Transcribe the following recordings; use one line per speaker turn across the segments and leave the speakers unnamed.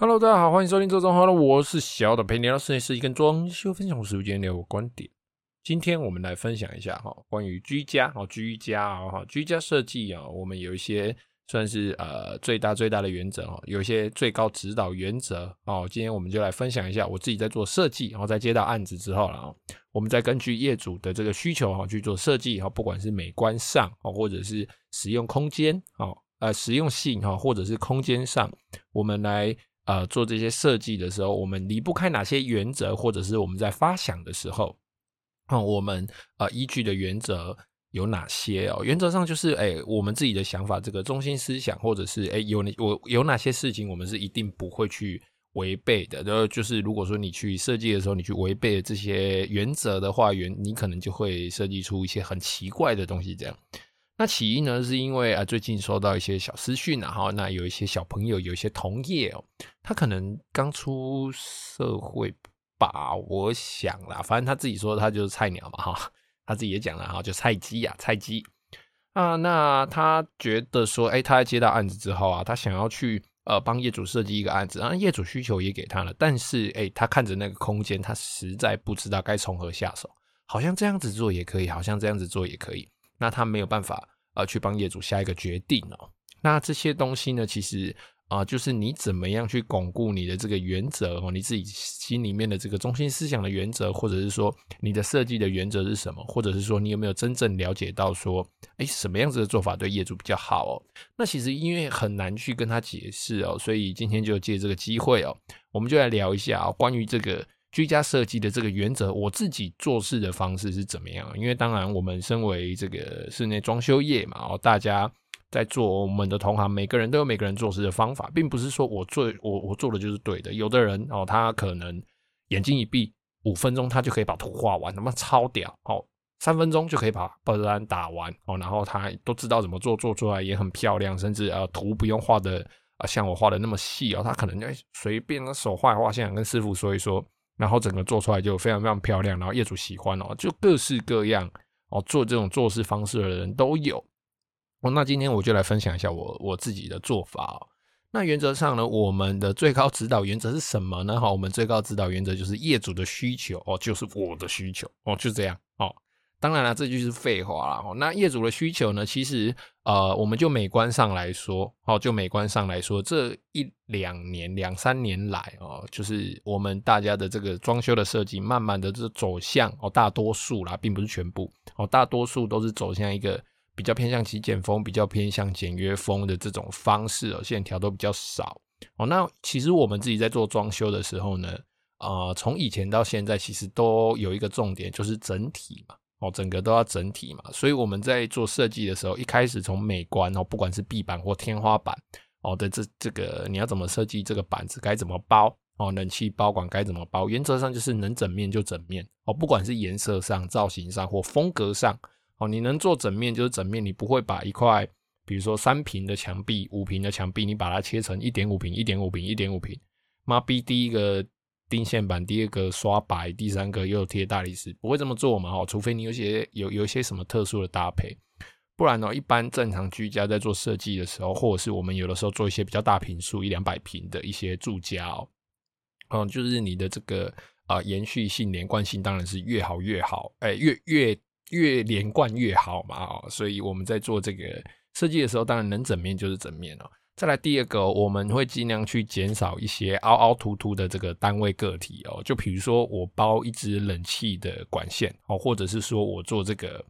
Hello，大家好，欢迎收听《周中哈喽》，我是小的，陪你聊室内设计跟装修分享，我是今天聊我观点。今天我们来分享一下哈，关于居家哦，居家啊哈，居家设计啊，我们有一些。算是呃最大最大的原则哦，有一些最高指导原则哦。今天我们就来分享一下我自己在做设计，然后在接到案子之后了啊，我们再根据业主的这个需求哈去做设计哈，不管是美观上哦，或者是使用空间哦，呃实用性哈，或者是空间上，我们来呃做这些设计的时候，我们离不开哪些原则，或者是我们在发想的时候，啊，我们呃依据的原则。有哪些哦？原则上就是，哎、我们自己的想法，这个中心思想，或者是，哎、欸，有我有哪些事情，我们是一定不会去违背的。然后就是，如果说你去设计的时候，你去违背这些原则的话，原你可能就会设计出一些很奇怪的东西。这样，那起因呢，是因为啊，最近收到一些小私讯啊，哈，那有一些小朋友，有一些同业哦，他可能刚出社会吧，我想啦，反正他自己说他就是菜鸟嘛，哈。他自己也讲了哈，就菜鸡呀，菜鸡啊。那他觉得说，哎，他在接到案子之后啊，他想要去呃帮业主设计一个案子，然后业主需求也给他了，但是哎，他看着那个空间，他实在不知道该从何下手。好像这样子做也可以，好像这样子做也可以。那他没有办法呃去帮业主下一个决定哦。那这些东西呢，其实。啊，就是你怎么样去巩固你的这个原则哦，你自己心里面的这个中心思想的原则，或者是说你的设计的原则是什么，或者是说你有没有真正了解到说，哎，什么样子的做法对业主比较好哦？那其实因为很难去跟他解释哦，所以今天就借这个机会哦，我们就来聊一下哦，关于这个居家设计的这个原则，我自己做事的方式是怎么样？因为当然我们身为这个室内装修业嘛，哦，大家。在做我们的同行，每个人都有每个人做事的方法，并不是说我做我我做的就是对的。有的人哦，他可能眼睛一闭，五分钟他就可以把图画完，他妈超屌哦，三分钟就可以把报单打完哦，然后他都知道怎么做，做出来也很漂亮，甚至呃图不用画的啊像我画的那么细哦，他可能就随便的手画画，现在跟师傅说一说，然后整个做出来就非常非常漂亮，然后业主喜欢哦，就各式各样哦做这种做事方式的人都有。哦，那今天我就来分享一下我我自己的做法哦。那原则上呢，我们的最高指导原则是什么呢？哈，我们最高指导原则就是业主的需求哦，就是我的需求哦，就这样。当然了，这就是废话了。那业主的需求呢，其实呃，我们就美观上来说，哦，就美观上来说，这一两年、两三年来哦，就是我们大家的这个装修的设计，慢慢的这走向哦，大多数啦，并不是全部哦，大多数都是走向一个。比较偏向极简风，比较偏向简约风的这种方式哦，线条都比较少哦。那其实我们自己在做装修的时候呢，呃，从以前到现在，其实都有一个重点，就是整体嘛，哦，整个都要整体嘛。所以我们在做设计的时候，一开始从美观哦，不管是壁板或天花板哦的这这个，你要怎么设计这个板子，该怎么包哦，冷气包管该怎么包，原则上就是能整面就整面哦，不管是颜色上、造型上或风格上。哦，你能做整面就是整面，你不会把一块，比如说三平的墙壁、五平的墙壁，你把它切成一点五平、一点五平、一点五平，妈逼，第一个定线板，第二个刷白，第三个又贴大理石，不会这么做嘛？哦，除非你有些有有一些什么特殊的搭配，不然呢，一般正常居家在做设计的时候，或者是我们有的时候做一些比较大平数一两百平的一些住家哦，嗯，就是你的这个啊、延续性、连贯性当然是越好越好，哎、越越。越连贯越好嘛，哦，所以我们在做这个设计的时候，当然能整面就是整面哦。再来第二个，我们会尽量去减少一些凹凹凸凸的这个单位个体哦。就比如说我包一支冷气的管线哦，或者是说我做这个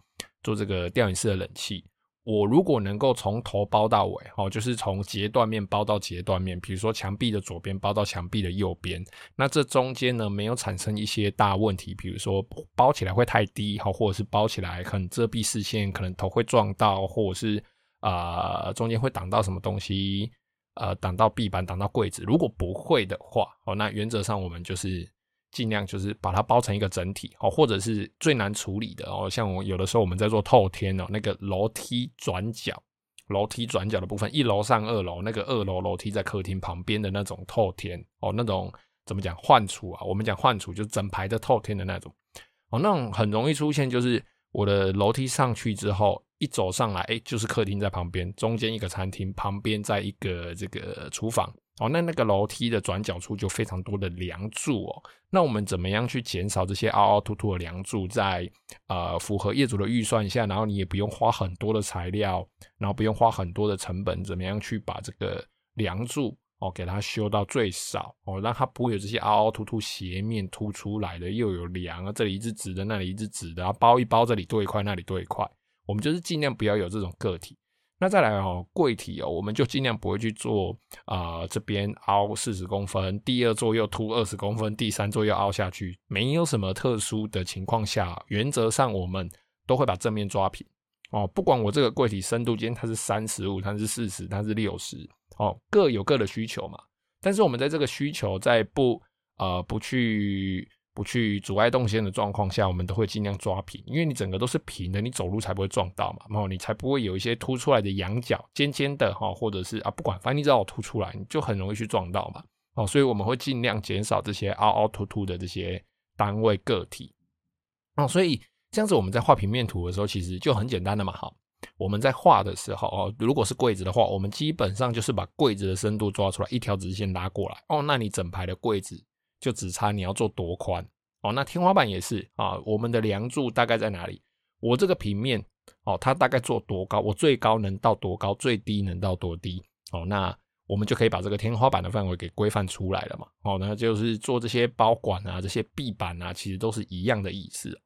做这个吊顶式的冷气。我如果能够从头包到尾，哦，就是从截断面包到截断面，比如说墙壁的左边包到墙壁的右边，那这中间呢没有产生一些大问题，比如说包起来会太低，哈，或者是包起来很遮蔽视线，可能头会撞到，或者是啊、中间会挡到什么东西，呃挡到壁板、挡到柜子。如果不会的话，哦，那原则上我们就是尽量就是把它包成一个整体哦，或者是最难处理的哦，像我有的时候我们在做透天哦，那个楼梯转角。楼梯转角的部分，一楼上二楼，那个二楼楼梯在客厅旁边的那种透天哦，那种怎么讲换厨啊？我们讲换厨就是整排的透天的那种哦，那种很容易出现，就是我的楼梯上去之后，一走上来，哎，就是客厅在旁边，中间一个餐厅，旁边在一个这个厨房。哦，那那个楼梯的转角处就非常多的梁柱哦。那我们怎么样去减少这些凹凹凸凸的梁柱，在呃符合业主的预算下，然后你也不用花很多的材料，然后不用花很多的成本，怎么样去把这个梁柱哦给它修到最少哦，让它不会有这些凹凹凸凸斜面凸出来的，又有梁啊，这里一只直的，那里一只直的，然后包一包，这里多一块，那里多一块，我们就是尽量不要有这种个体。那再来哦，柜体哦，我们就尽量不会去做啊、呃，这边凹四十公分，第二座又凸二十公分，第三座又凹下去，没有什么特殊的情况下，原则上我们都会把正面抓平哦。不管我这个柜体深度间它是三十五，它是四十，它是六十哦，各有各的需求嘛。但是我们在这个需求在不呃不去。不去阻碍动线的状况下，我们都会尽量抓平，因为你整个都是平的，你走路才不会撞到嘛，然后你才不会有一些凸出来的仰角、尖尖的哈，或者是啊，不管，反正你只要凸出来，你就很容易去撞到嘛。哦，所以我们会尽量减少这些凹凹凸凸的这些单位个体。哦，所以这样子我们在画平面图的时候，其实就很简单的嘛。好，我们在画的时候哦，如果是柜子的话，我们基本上就是把柜子的深度抓出来，一条直线拉过来。哦，那你整排的柜子。就只差你要做多宽哦，那天花板也是啊，我们的梁柱大概在哪里？我这个平面哦，它大概做多高？我最高能到多高？最低能到多低？哦，那我们就可以把这个天花板的范围给规范出来了嘛。哦，那就是做这些包管啊，这些壁板啊，其实都是一样的意思。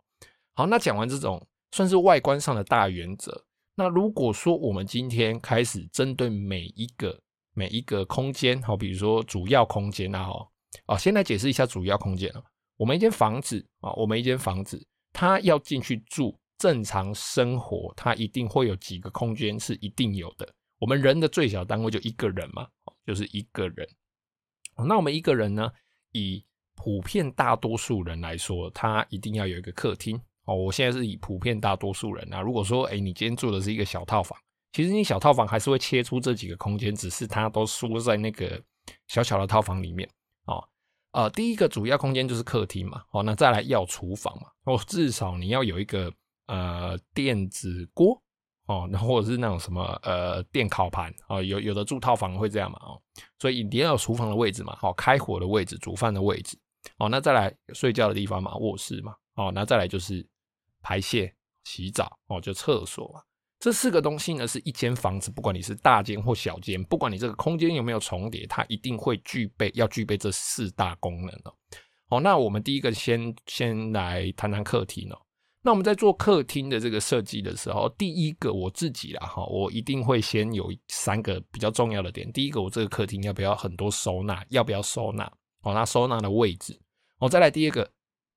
好，那讲完这种算是外观上的大原则，那如果说我们今天开始针对每一个每一个空间，好，比如说主要空间啊，哈。哦，先来解释一下主要空间啊。我们一间房子啊，我们一间房子，它要进去住，正常生活，它一定会有几个空间是一定有的。我们人的最小单位就一个人嘛，就是一个人。那我们一个人呢，以普遍大多数人来说，他一定要有一个客厅。哦，我现在是以普遍大多数人啊。如果说，哎，你今天住的是一个小套房，其实你小套房还是会切出这几个空间，只是它都缩在那个小小的套房里面。哦，呃，第一个主要空间就是客厅嘛，哦，那再来要厨房嘛，哦，至少你要有一个呃电子锅，哦，那或者是那种什么呃电烤盘，哦，有有的住套房会这样嘛，哦，所以你要有厨房的位置嘛，哦，开火的位置，煮饭的位置，哦，那再来睡觉的地方嘛，卧室嘛，哦，那再来就是排泄、洗澡，哦，就厕所嘛。这四个东西呢，是一间房子，不管你是大间或小间，不管你这个空间有没有重叠，它一定会具备，要具备这四大功能哦。好，那我们第一个先先来谈谈客厅哦。那我们在做客厅的这个设计的时候，第一个我自己啦哈，我一定会先有三个比较重要的点。第一个，我这个客厅要不要很多收纳？要不要收纳？哦，那收纳的位置。哦，再来第二个。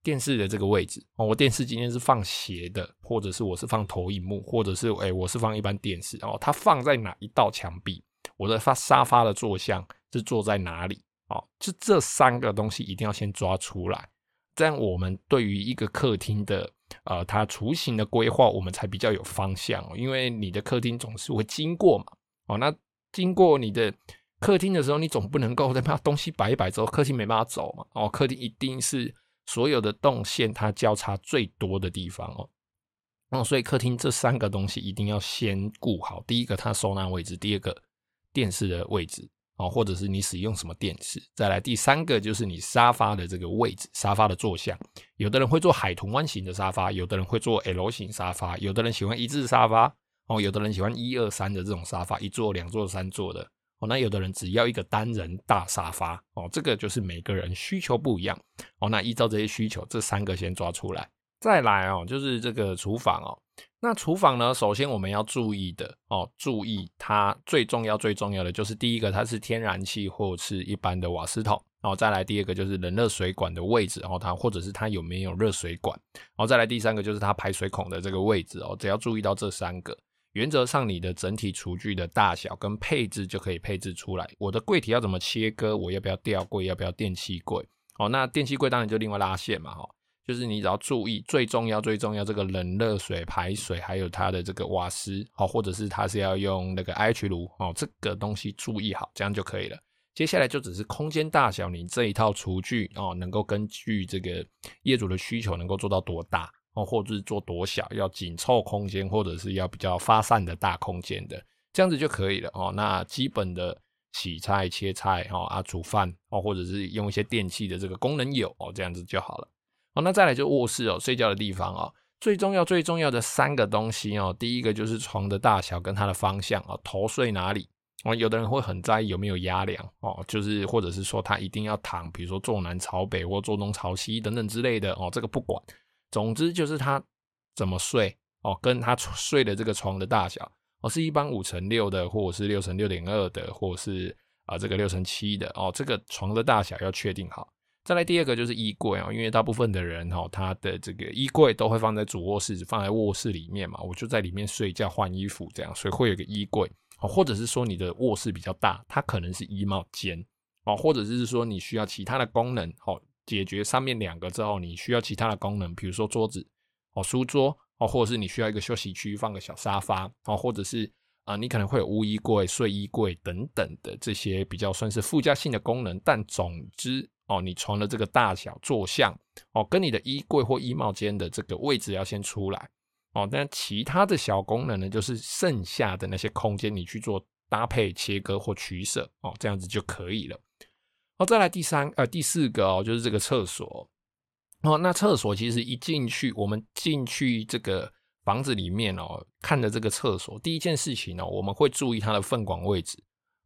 电视的这个位置哦，我电视今天是放斜的，或者是我是放投影幕，或者是哎、我是放一般电视哦，它放在哪一道墙壁？我的发沙发的坐向是坐在哪里？哦，就这三个东西一定要先抓出来，这样我们对于一个客厅的呃它雏形的规划，我们才比较有方向。因为你的客厅总是会经过嘛，哦，那经过你的客厅的时候，你总不能够在把东西摆一摆之后，客厅没办法走嘛，哦，客厅一定是。所有的动线它交叉最多的地方哦，哦，所以客厅这三个东西一定要先顾好。第一个它收纳位置，第二个电视的位置哦，或者是你使用什么电视。再来第三个就是你沙发的这个位置，沙发的坐向。有的人会做海豚湾型的沙发，有的人会做 L 型沙发，有的人喜欢一字沙发哦，有的人喜欢一二三的这种沙发，一座、两座、三座的。那有的人只要一个单人大沙发哦，这个就是每个人需求不一样哦。那依照这些需求，这三个先抓出来，再来哦，就是这个厨房哦。那厨房呢，首先我们要注意的哦，注意它最重要最重要的就是第一个，它是天然气或是一般的瓦斯桶。然后再来第二个就是冷热水管的位置，然后它或者是它有没有热水管。然后再来第三个就是它排水孔的这个位置哦，只要注意到这三个。原则上你的整体厨具的大小跟配置就可以配置出来。我的柜体要怎么切割？我要不要吊柜？要不要电器柜？哦，那电器柜当然就另外拉线嘛，哈。就是你只要注意，最重要、最重要这个冷热水排水，还有它的这个瓦斯，哦，或者是它是要用那个 IH 炉，哦，这个东西注意好，这样就可以了。接下来就只是空间大小，你这一套厨具哦，能够根据这个业主的需求，能够做到多大哦，或者是做多小，要紧凑空间，或者是要比较发散的大空间的，这样子就可以了哦。那基本的洗菜、切菜，哦啊，煮饭哦，或者是用一些电器的这个功能有哦，这样子就好了。好，那再来就卧室哦，睡觉的地方哦，最重要最重要的三个东西哦，第一个就是床的大小跟它的方向哦，头睡哪里哦，有的人会很在意有没有压梁哦，就是或者是说他一定要躺，比如说坐南朝北或坐东朝西等等之类的哦，这个不管，总之就是他怎么睡哦，跟他睡的这个床的大小哦，是一般五乘六的，或者是六乘六点二的，或者是啊这个六乘七的哦，这个床的大小要确定好。再来第二个就是衣柜哦，因为大部分的人哦，他的这个衣柜都会放在主卧室，放在卧室里面嘛，我就在里面睡觉换衣服这样，所以会有个衣柜哦，或者是说你的卧室比较大，它可能是衣帽间哦，或者是说你需要其他的功能哦，解决上面两个之后，你需要其他的功能，比如说桌子哦、书桌哦，或者是你需要一个休息区放个小沙发哦，或者是啊、你可能会有污衣柜、睡衣柜等等的这些比较算是附加性的功能，但总之。哦，你床的这个大小、坐向，哦，跟你的衣柜或衣帽间的这个位置要先出来，哦，但其他的小功能呢，就是剩下的那些空间，你去做搭配、切割或取舍，哦，这样子就可以了。哦，再来第三呃第四个哦，就是这个厕所。哦，那厕所其实一进去，我们进去这个房子里面哦，看着这个厕所，第一件事情呢，我们会注意它的粪管位置。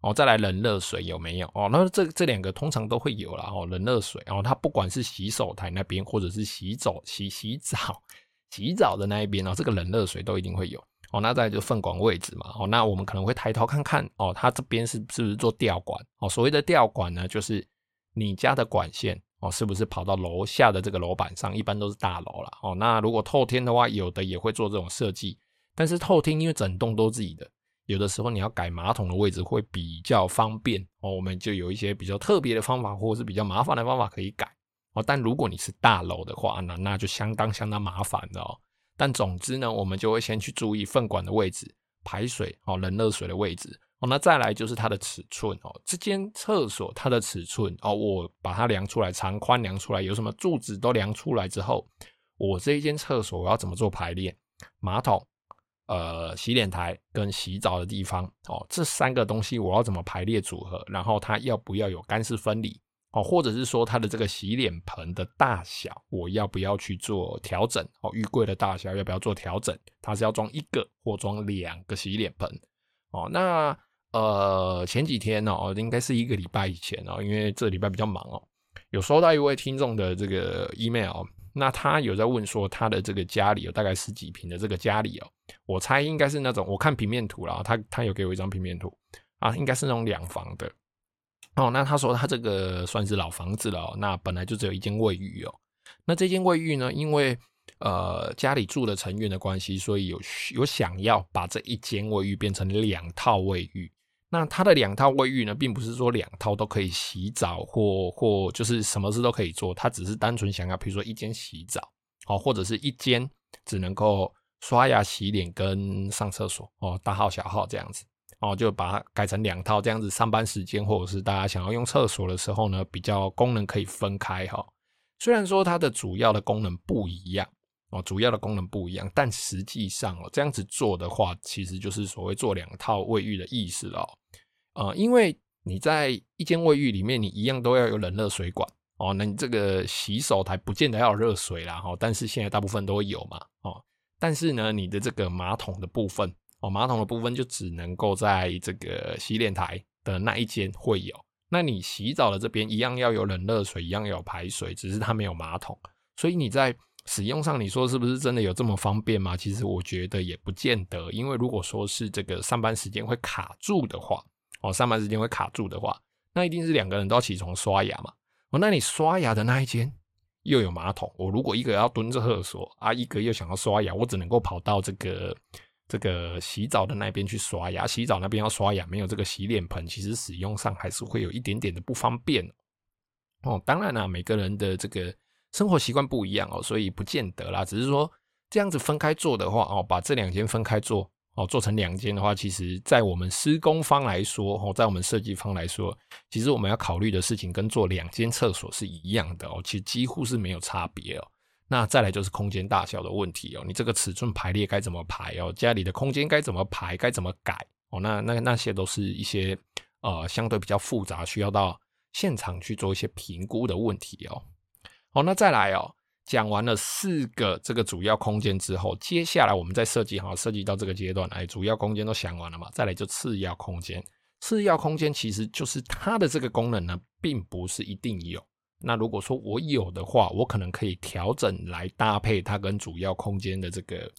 哦，再来冷热水有没有？哦，那这这两个通常都会有啦。哦，冷热水，然后它不管是洗手台那边，或者是洗澡、洗洗澡、洗澡的那一边哦，这个冷热水都一定会有。哦，那再就粪管位置嘛。哦，那我们可能会抬头看看，哦，它这边是是不是做吊管？哦，所谓的吊管呢，就是你家的管线哦，是不是跑到楼下的这个楼板上？一般都是大楼了。哦，那如果透天的话，有的也会做这种设计，但是透天因为整栋都自己的。有的时候你要改马桶的位置会比较方便哦，我们就有一些比较特别的方法，或者是比较麻烦的方法可以改哦。但如果你是大楼的话，那那就相当相当麻烦的哦。但总之呢，我们就会先去注意粪管的位置、排水哦、冷热水的位置哦。那再来就是它的尺寸哦，这间厕所它的尺寸哦，我把它量出来，长宽量出来，有什么柱子都量出来之后，我这一间厕所我要怎么做排列？马桶。呃，洗脸台跟洗澡的地方哦，这三个东西我要怎么排列组合？然后它要不要有干湿分离哦？或者是说它的这个洗脸盆的大小，我要不要去做调整？哦，浴柜的大小要不要做调整？它是要装一个或装两个洗脸盆？哦，那呃前几天哦，应该是一个礼拜以前哦，因为这礼拜比较忙哦，有收到一位听众的这个 email。那他有在问说，他的这个家里有大概十几平的这个家里哦，我猜应该是那种，我看平面图了，他他有给我一张平面图啊，应该是那种两房的哦。那他说他这个算是老房子了，那本来就只有一间卫浴哦。那这间卫浴呢，因为呃家里住的成员的关系，所以有有想要把这一间卫浴变成两套卫浴。那他的两套卫浴呢，并不是说两套都可以洗澡或或就是什么事都可以做，他只是单纯想要，比如说一间洗澡哦，或者是一间只能够刷牙、洗脸跟上厕所哦，大号小号这样子哦，就把它改成两套这样子，上班时间或者是大家想要用厕所的时候呢，比较功能可以分开哈。虽然说它的主要的功能不一样哦，主要的功能不一样，但实际上哦，这样子做的话，其实就是所谓做两套卫浴的意思了。呃，因为你在一间卫浴里面，你一样都要有冷热水管哦。那你这个洗手台不见得要有热水啦，哈。但是现在大部分都会有嘛，哦。但是呢，你的这个马桶的部分，哦，马桶的部分就只能够在这个洗脸台的那一间会有。那你洗澡的这边一样要有冷热水，一样要有排水，只是它没有马桶。所以你在使用上，你说是不是真的有这么方便吗？其实我觉得也不见得，因为如果说是这个上班时间会卡住的话。哦，上班时间会卡住的话，那一定是两个人都要起床刷牙嘛。哦，那你刷牙的那一间又有马桶，我如果一个要蹲着厕所啊，一个又想要刷牙，我只能够跑到这个这个洗澡的那边去刷牙，洗澡那边要刷牙，没有这个洗脸盆，其实使用上还是会有一点点的不方便哦。当然啦，每个人的这个生活习惯不一样哦，所以不见得啦。只是说这样子分开做的话哦，把这两间分开做哦，做成两间的话，其实在我们施工方来说哦，在我们设计方来说，其实我们要考虑的事情跟做两间厕所是一样的哦，其实几乎是没有差别哦。那再来就是空间大小的问题哦，你这个尺寸排列该怎么排哦？家里的空间该怎么排？该怎么改哦？那那那些都是一些呃相对比较复杂，需要到现场去做一些评估的问题哦。好，那再来哦，讲完了四个这个主要空间之后，接下来我们再设计好，设计到这个阶段，哎，主要空间都想完了嘛？再来就次要空间，次要空间其实就是它的这个功能呢，并不是一定有。那如果说我有的话，我可能可以调整来搭配它跟主要空间的这个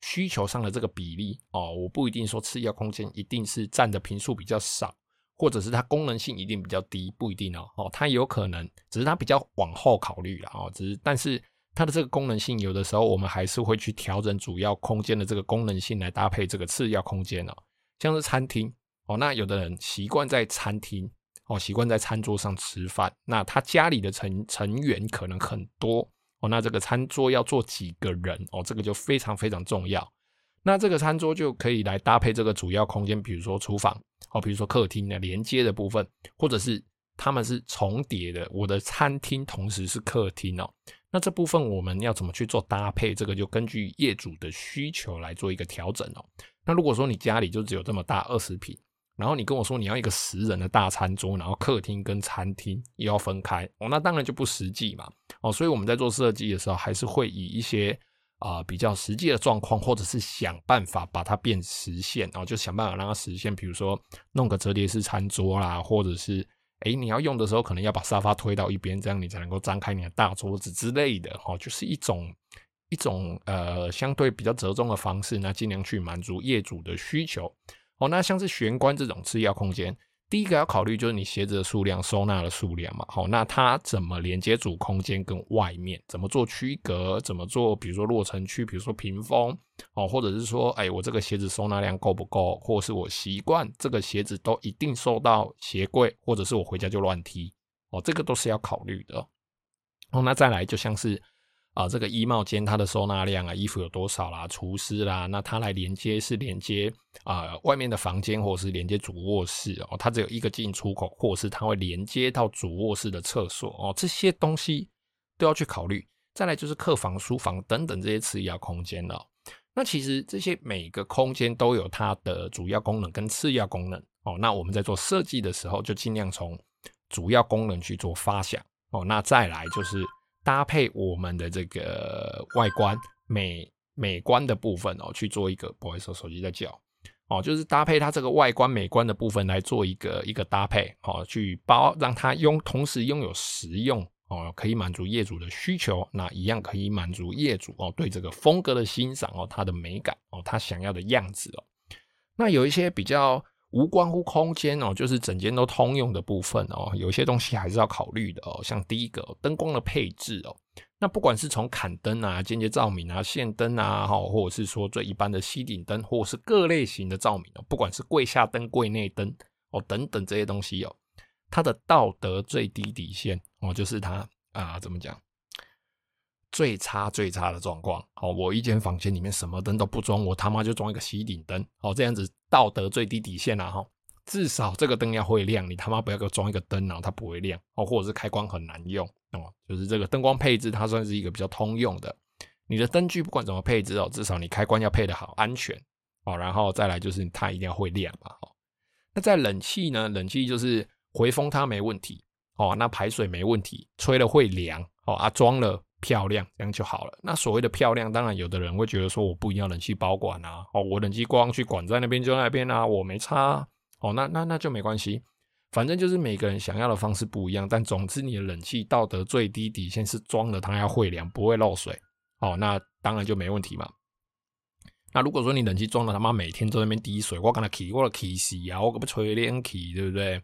需求上的这个比例哦。我不一定说次要空间一定是占的坪数比较少，或者是它功能性一定比较低，不一定哦。哦，它有可能只是它比较往后考虑了哦。只是但是它的这个功能性，有的时候我们还是会去调整主要空间的这个功能性来搭配这个次要空间哦。像是餐厅哦，那有的人习惯在餐厅。哦，习惯在餐桌上吃饭，那他家里的成成员可能很多哦，那这个餐桌要坐几个人哦，这个就非常非常重要。那这个餐桌就可以来搭配这个主要空间，比如说厨房哦，比如说客厅的连接的部分，或者是他们是重叠的，我的餐厅同时是客厅哦。那这部分我们要怎么去做搭配？这个就根据业主的需求来做一个调整哦。那如果说你家里就只有这么大二十平。然后你跟我说你要一个十人的大餐桌，然后客厅跟餐厅也要分开哦，那当然就不实际嘛哦，所以我们在做设计的时候，还是会以一些啊、比较实际的状况，或者是想办法把它变实现哦，就想办法让它实现，比如说弄个折叠式餐桌啦，或者是诶你要用的时候可能要把沙发推到一边，这样你才能够张开你的大桌子之类的哦，就是一种一种呃相对比较折中的方式，那尽量去满足业主的需求。哦，那像是玄关这种次要空间，第一个要考虑就是你鞋子的数量、收纳的数量嘛。好，那它怎么连接主空间跟外面？怎么做区隔？怎么做？比如说落尘区，比如说屏风，哦，或者是说，哎，我这个鞋子收纳量够不够？或是我习惯这个鞋子都一定收到鞋柜，或者是我回家就乱踢，哦，这个都是要考虑的。哦，那再来就像是。啊，这个衣帽间它的收纳量啊，衣服有多少啦？厨师啦，那它来连接是连接啊、外面的房间，或是连接主卧室哦。它只有一个进出口，或是它会连接到主卧室的厕所哦。这些东西都要去考虑。再来就是客房、书房等等这些次要空间了。那其实这些每个空间都有它的主要功能跟次要功能哦。那我们在做设计的时候，就尽量从主要功能去做发想哦。那再来就是。搭配我们的这个外观美美观的部分哦，去做一个，不好意思，手机在叫哦，就是搭配它这个外观美观的部分来做一个一个搭配哦，去包让它拥同时拥有实用哦，可以满足业主的需求，那一样可以满足业主哦对这个风格的欣赏哦，它的美感哦，他想要的样子哦，那有一些比较。无关乎空间哦，就是整间都通用的部分哦，有些东西还是要考虑的哦。像第一个灯光的配置哦，那不管是从坎灯啊、间接照明啊、线灯啊，或者是说最一般的吸顶灯，或者是各类型的照明哦，不管是柜下灯、柜内灯哦等等这些东西哦，它的道德最低底线哦，就是它啊，怎么讲？最差最差的状况，好，我一间房间里面什么灯都不装，我他妈就装一个吸顶灯，好，这样子道德最低底线啊，哈，至少这个灯要会亮，你他妈不要给我装一个灯，然后它不会亮，哦，或者是开关很难用，哦，就是这个灯光配置它算是一个比较通用的，你的灯具不管怎么配置哦，至少你开关要配得好，安全，哦，然后再来就是它一定要会亮嘛，哦，那在冷气呢，冷气就是回风它没问题，哦，那排水没问题，吹了会凉，哦，啊装了。漂亮，这样就好了。那所谓的漂亮，当然有的人会觉得说，我不一定要冷气包管啊，哦，我冷气光去管在那边就那边啊，我没差啊，哦，那那那就没关系，反正就是每个人想要的方式不一样。但总之，你的冷气道德最低底线是装了它要会凉，不会漏水，哦，那当然就没问题嘛。那如果说你冷气装了他妈每天都在那边滴水，我跟他气，我的气死啊，我可不吹冷气，对不对？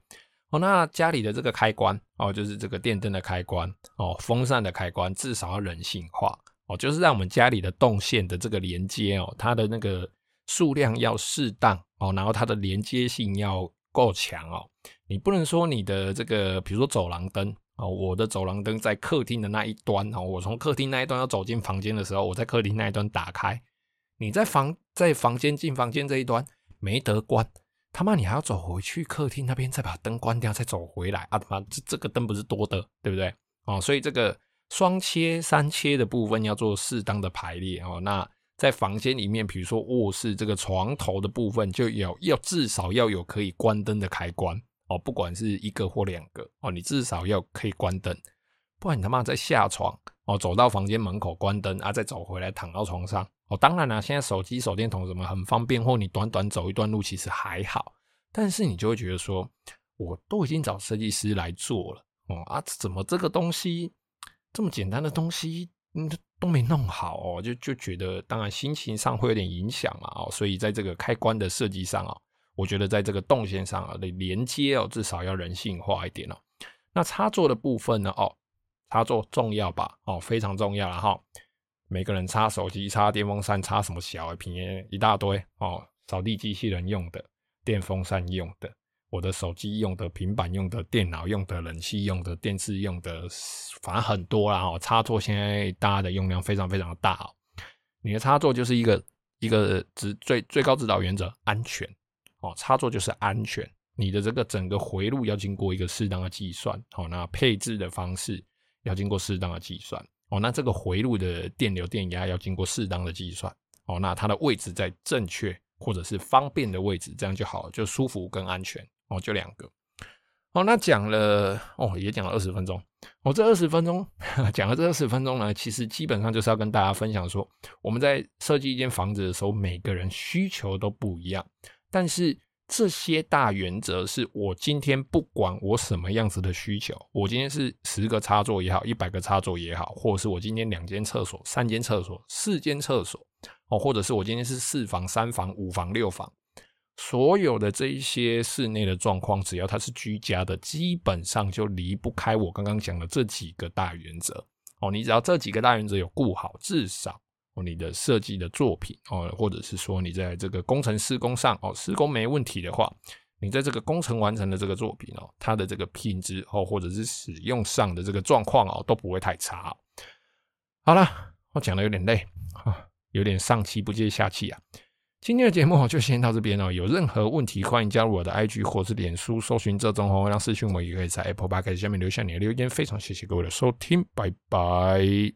哦，那家里的这个开关哦，就是这个电灯的开关哦，风扇的开关，至少要人性化哦，就是让我们家里的动线的这个连接哦，它的那个数量要适当哦，然后它的连接性要够强哦。你不能说你的这个，比如说走廊灯哦，我的走廊灯在客厅的那一端哦，我从客厅那一端要走进房间的时候，我在客厅那一端打开，你在房在房间进房间这一端没得关，他妈你还要走回去客厅那边再把灯关掉，再走回来啊他妈这这个灯不是多的，对不对？哦，所以这个双切三切的部分要做适当的排列哦，那。在房间里面，比如说卧室这个床头的部分，就有要至少要有可以关灯的开关哦，不管是一个或两个哦，你至少要可以关灯，不然你他妈再下床哦，走到房间门口关灯啊，再走回来躺到床上哦。当然了，现在手机手电筒什么很方便，或你短短走一段路其实还好，但是你就会觉得说，我都已经找设计师来做了哦啊，怎么这个东西这么简单的东西？嗯，都没弄好哦，就就觉得，当然心情上会有点影响嘛，哦，所以在这个开关的设计上啊，我觉得在这个动线上啊的连接哦，至少要人性化一点哦。那插座的部分呢，哦，插座重要吧？哦，非常重要了哈。每个人插手机、插电风扇、插什么小平一大堆哦，扫地机器人用的、电风扇用的。我的手机用的、平板用的、电脑用的、冷气用的、电视用的，反正很多啦。哦，插座现在大家的用量非常非常的大哦。你的插座就是一个一个指最最高指导原则，安全哦。插座就是安全，你的这个整个回路要经过一个适当的计算哦。那配置的方式要经过适当的计算哦。那这个回路的电流电压要经过适当的计算哦。那它的位置在正确或者是方便的位置，这样就好了，就舒服跟安全。哦，就两个。哦，那讲了哦，也讲了二十分钟。我、哦、这二十分钟 讲了这二十分钟呢，其实基本上就是要跟大家分享说，我们在设计一间房子的时候，每个人需求都不一样。但是这些大原则是我今天不管我什么样子的需求，我今天是十个插座也好，一百个插座也好，或者是我今天两间厕所、三间厕所、四间厕所，哦，或者是我今天是四房、三房、五房、六房。所有的这一些室内的状况，只要它是居家的，基本上就离不开我刚刚讲的这几个大原则哦。你只要这几个大原则有顾好，至少哦，你的设计的作品哦，或者是说你在这个工程施工上哦，施工没问题的话，你在这个工程完成的这个作品哦，它的这个品质哦，或者是使用上的这个状况哦，都不会太差。好了，我讲的有点累啊，有点上气不接下气啊。今天的节目就先到这边哦。有任何问题，欢迎加入我的 IG 或是脸书，搜寻“这种红让私讯我”，也可以在 Apple Podcast 下面留下你的留言。非常谢谢各位的收听，拜拜。